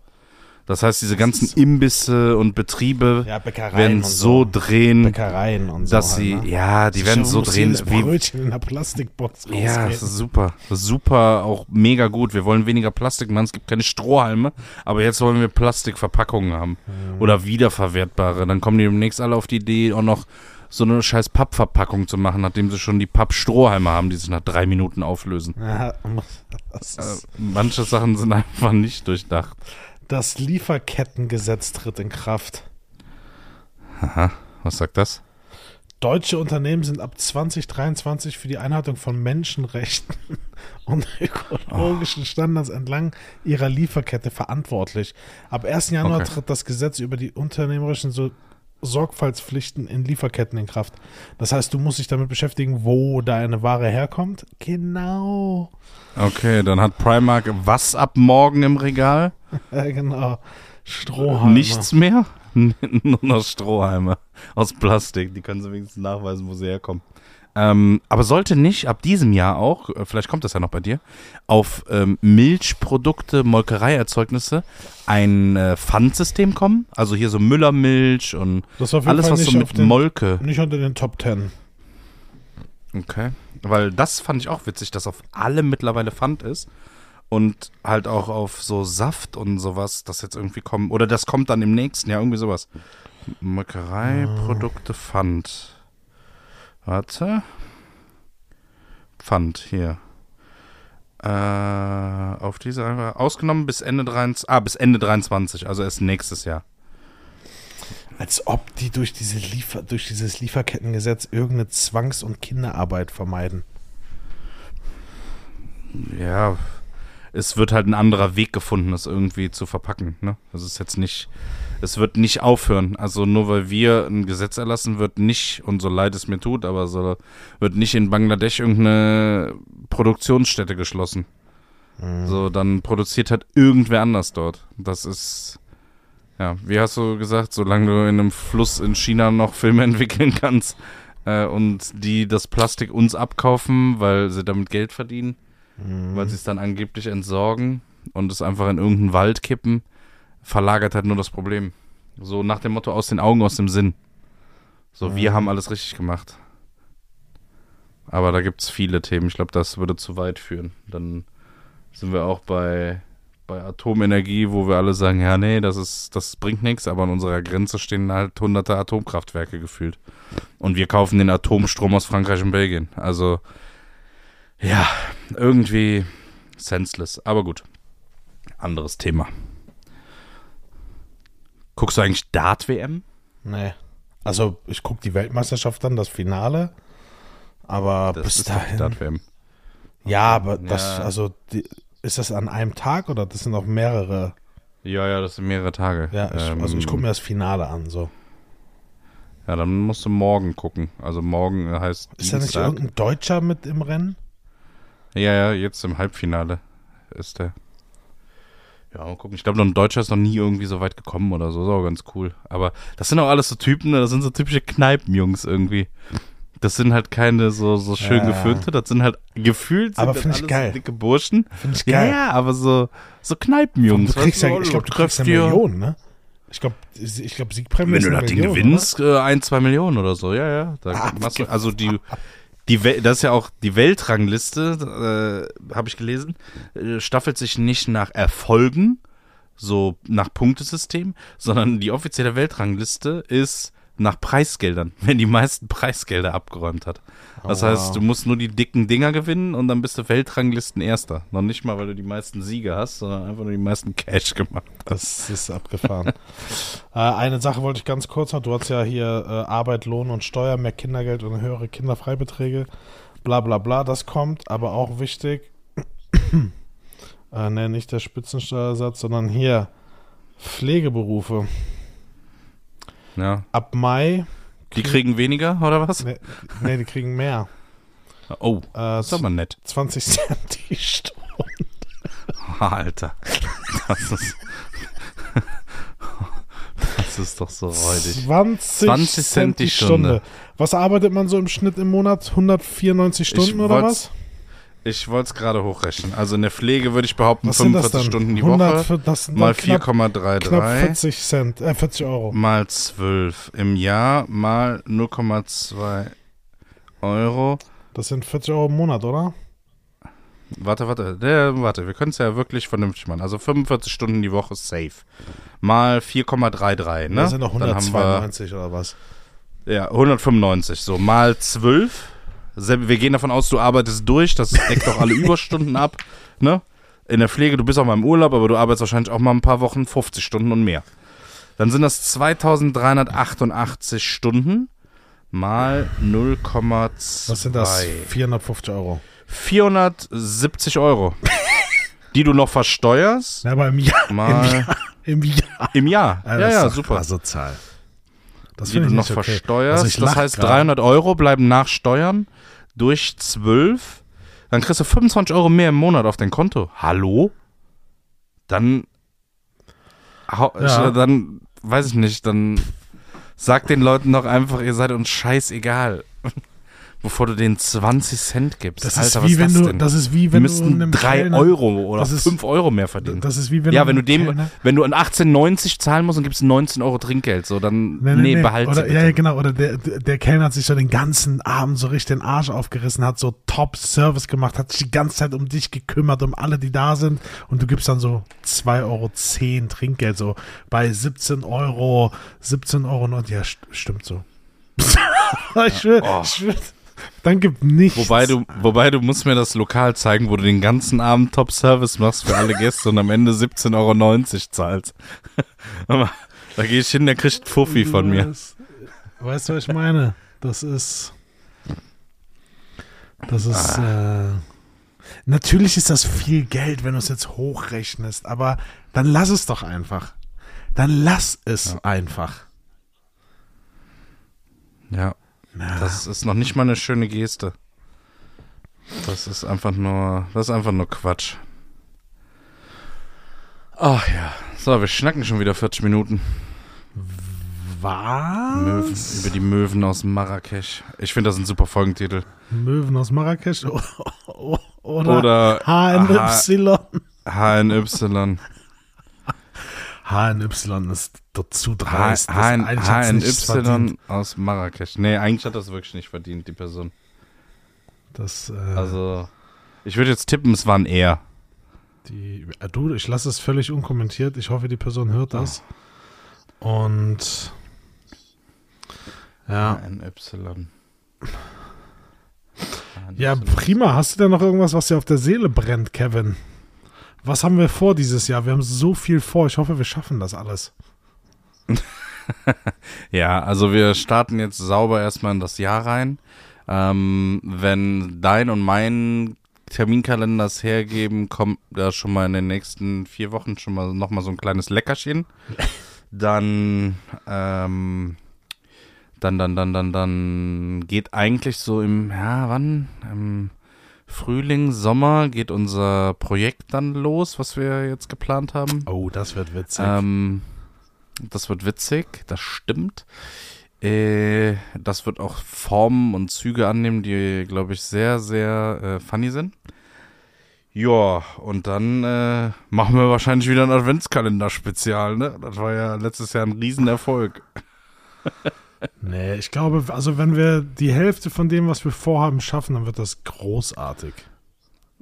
Das heißt, diese ganzen Imbisse und Betriebe Ja, werden und so drehen, so. dass halt, sie, ne? ja, die werden so drehen, jedes wie, Brötchen in einer Plastikbox ja, rausgehen. das ist super, das ist super, auch mega gut. Wir wollen weniger Plastik machen, es gibt keine Strohhalme, aber jetzt wollen wir Plastikverpackungen haben oder wiederverwertbare. Dann kommen die demnächst alle auf die Idee, auch noch so eine scheiß Pappverpackung zu machen, nachdem sie schon die Pappstrohhalme haben, die sich nach drei Minuten auflösen. Ja, Äh, ist, manche Sachen sind einfach nicht durchdacht. das Lieferkettengesetz tritt in Kraft. Aha, was sagt das? Deutsche Unternehmen sind ab 2023 für die Einhaltung von Menschenrechten und ökologischen Standards entlang ihrer Lieferkette verantwortlich. Ab 1. Januar Okay. tritt das Gesetz über die unternehmerischen so Sorgfaltspflichten in Lieferketten in Kraft. Das heißt, du musst dich damit beschäftigen, wo deine Ware herkommt. Genau. Okay, dann hat Primark was ab morgen im Regal? Ja, genau. Strohhalme. Nichts mehr? Nur noch Strohhalme aus Plastik. Die können sie wenigstens nachweisen, wo sie herkommen. Ähm, aber sollte nicht ab diesem Jahr auch, äh, vielleicht kommt das ja noch bei dir, auf ähm, Milchprodukte, Molkereierzeugnisse ein äh, Pfandsystem kommen? Also hier so Müllermilch und alles, Fall was so mit den, Molke. nicht unter den Top Ten. Okay. Weil das fand ich auch witzig, dass auf allem mittlerweile Pfand ist. und halt auch auf so Saft und sowas, das jetzt irgendwie kommen. Oder das kommt dann im nächsten Jahr, irgendwie sowas. Molkereiprodukte Pfand. Warte. Pfand, hier. Äh, auf diese einfach ausgenommen bis Ende 23, ah, bis Ende 23, also erst nächstes Jahr. Als ob die durch, diese Liefer durch dieses Lieferkettengesetz irgendeine Zwangs- und Kinderarbeit vermeiden. Ja, es wird halt ein anderer Weg gefunden, das irgendwie zu verpacken. Ne? Das ist jetzt nicht, es wird nicht aufhören. Also nur weil wir ein Gesetz erlassen, wird nicht, und so leid es mir tut, aber so wird nicht in Bangladesch irgendeine Produktionsstätte geschlossen. Mhm. So, dann produziert halt irgendwer anders dort. Das ist, ja, wie hast du gesagt, solange du in einem Fluss in China noch Filme entwickeln kannst äh, und die das Plastik uns abkaufen, weil sie damit Geld verdienen, Mhm. weil sie es dann angeblich entsorgen und es einfach in irgendeinen Wald kippen, verlagert halt nur das Problem. So nach dem Motto aus den Augen, aus dem Sinn. So, wir Mhm. haben alles richtig gemacht. Aber da gibt es viele Themen. Ich glaube, das würde zu weit führen. Dann sind wir auch bei, bei Atomenergie, wo wir alle sagen, ja, nee, das ist, das bringt nichts, aber an unserer Grenze stehen halt hunderte Atomkraftwerke gefühlt. Und wir kaufen den Atomstrom aus Frankreich und Belgien. Also, ja, irgendwie senseless. Aber gut. Anderes Thema. Guckst du eigentlich Dart-WM? Nee. Also, ich gucke die Weltmeisterschaft dann, das Finale. Aber bis ist dahin. Dart-WM. Ja, aber das, Ja. also, die, ist das an einem Tag oder das sind auch mehrere? Ja, ja, das sind mehrere Tage. Ja, ich, Ähm, also ich gucke mir das Finale an. So. Ja, dann musst du morgen gucken. Also morgen heißt Ist da nicht Dienstag. irgendein Deutscher mit im Rennen? Ja, ja, jetzt im Halbfinale ist der. Ja, mal gucken. Ich glaube, ein Deutscher ist noch nie irgendwie so weit gekommen oder so. Ist auch ganz cool. Aber das sind auch alles so Typen, ne? das sind so typische Kneipenjungs irgendwie. Das sind halt keine so, so schön Ja. geföhnte, das sind halt gefühlt sind Aber das find ich geil. so dicke Burschen. Finde ich Ja, geil. ja, aber so, so Kneipenjungs. du kriegst ja, ich glaube, du kriegst treffst eine dir- Million, ne? Ich glaube, ich glaube, Siegprämie Wenn du das Ding Million, gewinnst, äh, ein, zwei Millionen oder so, ja, ja. Da Ah, du, also die, die Wel- das ist ja auch die Weltrangliste, äh, habe ich gelesen, äh, staffelt sich nicht nach Erfolgen, so nach Punktesystem, sondern die offizielle Weltrangliste ist nach Preisgeldern, wenn die meisten Preisgelder abgeräumt hat. Das Oh, heißt, wow. du musst nur die dicken Dinger gewinnen und dann bist du Weltranglisten Erster. Noch nicht mal, weil du die meisten Siege hast, sondern einfach nur die meisten Cash gemacht. Das ist abgefahren. äh, eine Sache wollte ich ganz kurz noch. Du hast ja hier äh, Arbeit, Lohn und Steuer, mehr Kindergeld und höhere Kinderfreibeträge. Bla bla bla, das kommt. Aber auch wichtig, äh, ne, nicht der Spitzensteuersatz, sondern hier Pflegeberufe. Ja. Ab Mai, Die kriegen weniger, oder was? ne, ne, die kriegen mehr. Oh, Äh, das ist aber nett. 20 Cent die Stunde. Alter. Das ist. Das ist doch so räudig. 20, 20 Cent die Stunde. Stunde. Was arbeitet man so im Schnitt im Monat? 194 Stunden oder wollt's- was? Ich wollte es gerade hochrechnen. Also in der Pflege würde ich behaupten, Was sind das 45 dann? Stunden die 100 Woche. das Mal dann knapp, knapp 4,33 40 Cent, äh, 40 Euro. mal 12 im Jahr mal 0,2 Euro. Das sind 40 Euro im Monat, oder? Warte, warte, der, warte, wir können es ja wirklich vernünftig machen. Also 45 Stunden die Woche safe. Mal 4,33, ne? Das sind noch Dann haben wir- 192 oder was? Ja, 195. So, mal 12. Wir gehen davon aus, du arbeitest durch. Das deckt doch alle Überstunden ab. Ne? In der Pflege, du bist auch mal im Urlaub, aber du arbeitest wahrscheinlich auch mal ein paar Wochen 50 Stunden und mehr. Dann sind das 2388 Stunden mal 0,2. Was sind das? 450 Euro. 470 Euro. die du noch versteuerst. Ja, aber im Jahr. Im Mal Jahr. Im Jahr. im Jahr. das Ja, ist ja, doch super. krasse Zahl. Das die du noch okay. versteuerst. Also das heißt, grad. 300 Euro bleiben nach Steuern durch 12. Dann kriegst du 25 Euro mehr im Monat auf dein Konto. Hallo? Dann, Ja. ich, dann weiß ich nicht, dann sag den Leuten doch einfach, ihr seid uns scheißegal. Bevor du denen 20 Cent gibst. Das Alter, ist was wie wenn das du, denn? das ist wie wenn du einem 3 Kellner- Euro oder ist- 5 Euro mehr verdienen. Das ist wie wenn ja, wenn du dem, Kellner- wenn du an 18,90 zahlen musst und gibst 19 Euro Trinkgeld, so dann, nee, Nee, nee, nee. behalt oder. Ja, genau. Oder der, der Kellner hat sich so den ganzen Abend so richtig den Arsch aufgerissen, hat so Top-Service gemacht, hat sich die ganze Zeit um dich gekümmert, um alle, die da sind. Und du gibst dann so 2,10 Euro Trinkgeld, so bei 17 Euro, 17 Euro. Und ja, st stimmt so. ich schwör, Oh. ich schwör, dann gibt nichts. Wobei du, wobei du musst mir das Lokal zeigen, wo du den ganzen Abend Top-Service machst für alle Gäste und am Ende 17,90 Euro zahlst. Da gehe ich hin, der kriegt Fuffi von mir. Weißt, weißt du, was ich meine? Das ist. Das ist. Ah. Äh, natürlich ist das viel Geld, wenn du es jetzt hochrechnest, aber dann lass es doch einfach. Dann lass es Ja. einfach. Ja, Na, das ist noch nicht mal eine schöne Geste. Das ist einfach nur, das ist einfach nur Quatsch. Ach ja. So, wir schnacken schon wieder 40 Minuten. Möwen, was? über die Möwen aus Marrakesch. Ich finde das ein super Folgentitel. Möwen aus Marrakesch oder, Oder HNY. HNY. HNY ist dazu dreist. HNY aus Marrakesch. Nee, eigentlich hat das wirklich nicht verdient, die Person. Das, äh, Also, ich würde jetzt tippen, es war ein Er. Die, äh, du, ich lasse es völlig unkommentiert. Ich hoffe, die Person hört das. Und ja, HNY. ja, prima. Hast du denn noch irgendwas, was dir auf der Seele brennt, Kevin? Was haben wir vor dieses Jahr? Wir haben so viel vor. Ich hoffe, wir schaffen das alles. Ja, also wir starten jetzt sauber erstmal in das Jahr rein. Ähm, wenn dein und mein Terminkalender es hergeben, kommt da schon mal in den nächsten vier Wochen schon mal noch mal so ein kleines Leckerchen. Dann, ähm, dann, dann, dann, dann, dann geht eigentlich so im, ja, wann? Im Frühling, Sommer geht unser Projekt dann los, was wir jetzt geplant haben. Oh, das wird witzig. Ähm, das wird witzig, das stimmt. Äh, das wird auch Formen und Züge annehmen, die, glaube ich, sehr, sehr äh, funny sind. Ja, und dann äh, machen wir wahrscheinlich wieder ein Adventskalender-Spezial, ne? Das war ja letztes Jahr ein Riesenerfolg. nee, ich glaube, also wenn wir die Hälfte von dem, was wir vorhaben, schaffen, dann wird das großartig.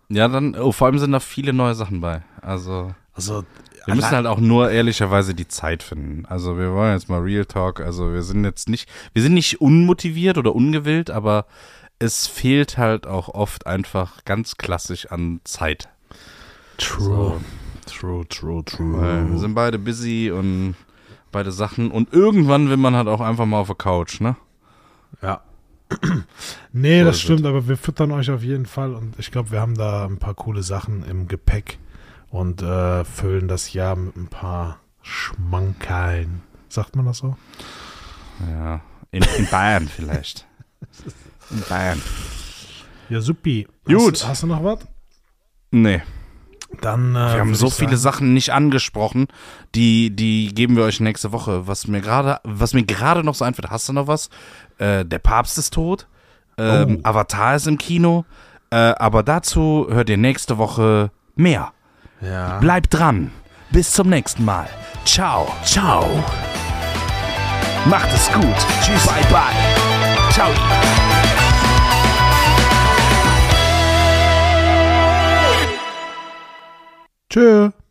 Ja, dann, oh, vor allem sind da viele neue Sachen bei. Also, Also, wir müssen halt auch nur ehrlicherweise die Zeit finden. Also, wir wollen jetzt mal Real Talk. Also, wir sind jetzt nicht, wir sind nicht unmotiviert oder ungewillt, aber es fehlt halt auch oft einfach ganz klassisch an Zeit. True. True, true, true. Weil wir sind beide busy und beide Sachen. Und irgendwann will man halt auch einfach mal auf der Couch, ne? Ja. nee, So das stimmt, aber wir füttern euch auf jeden Fall und ich glaube, wir haben da ein paar coole Sachen im Gepäck und äh, füllen das Jahr mit ein paar Schmankerln. Sagt man das so? Ja. In, in Bayern vielleicht. In Bayern. Ja, supi. Gut. Hast, hast du noch was? Nee. Dann. Äh, Wir haben so viele Sachen nicht angesprochen, die, die geben wir euch nächste Woche. Was mir gerade, was mir gerade noch so einfällt, hast du noch was? Äh, der Papst ist tot. Ähm, Oh. Avatar ist im Kino. Äh, aber dazu hört ihr nächste Woche mehr. Ja. Bleibt dran. Bis zum nächsten Mal. Ciao. Ciao. Macht es gut. Tschüss. Bye bye. Ciao. Tschö.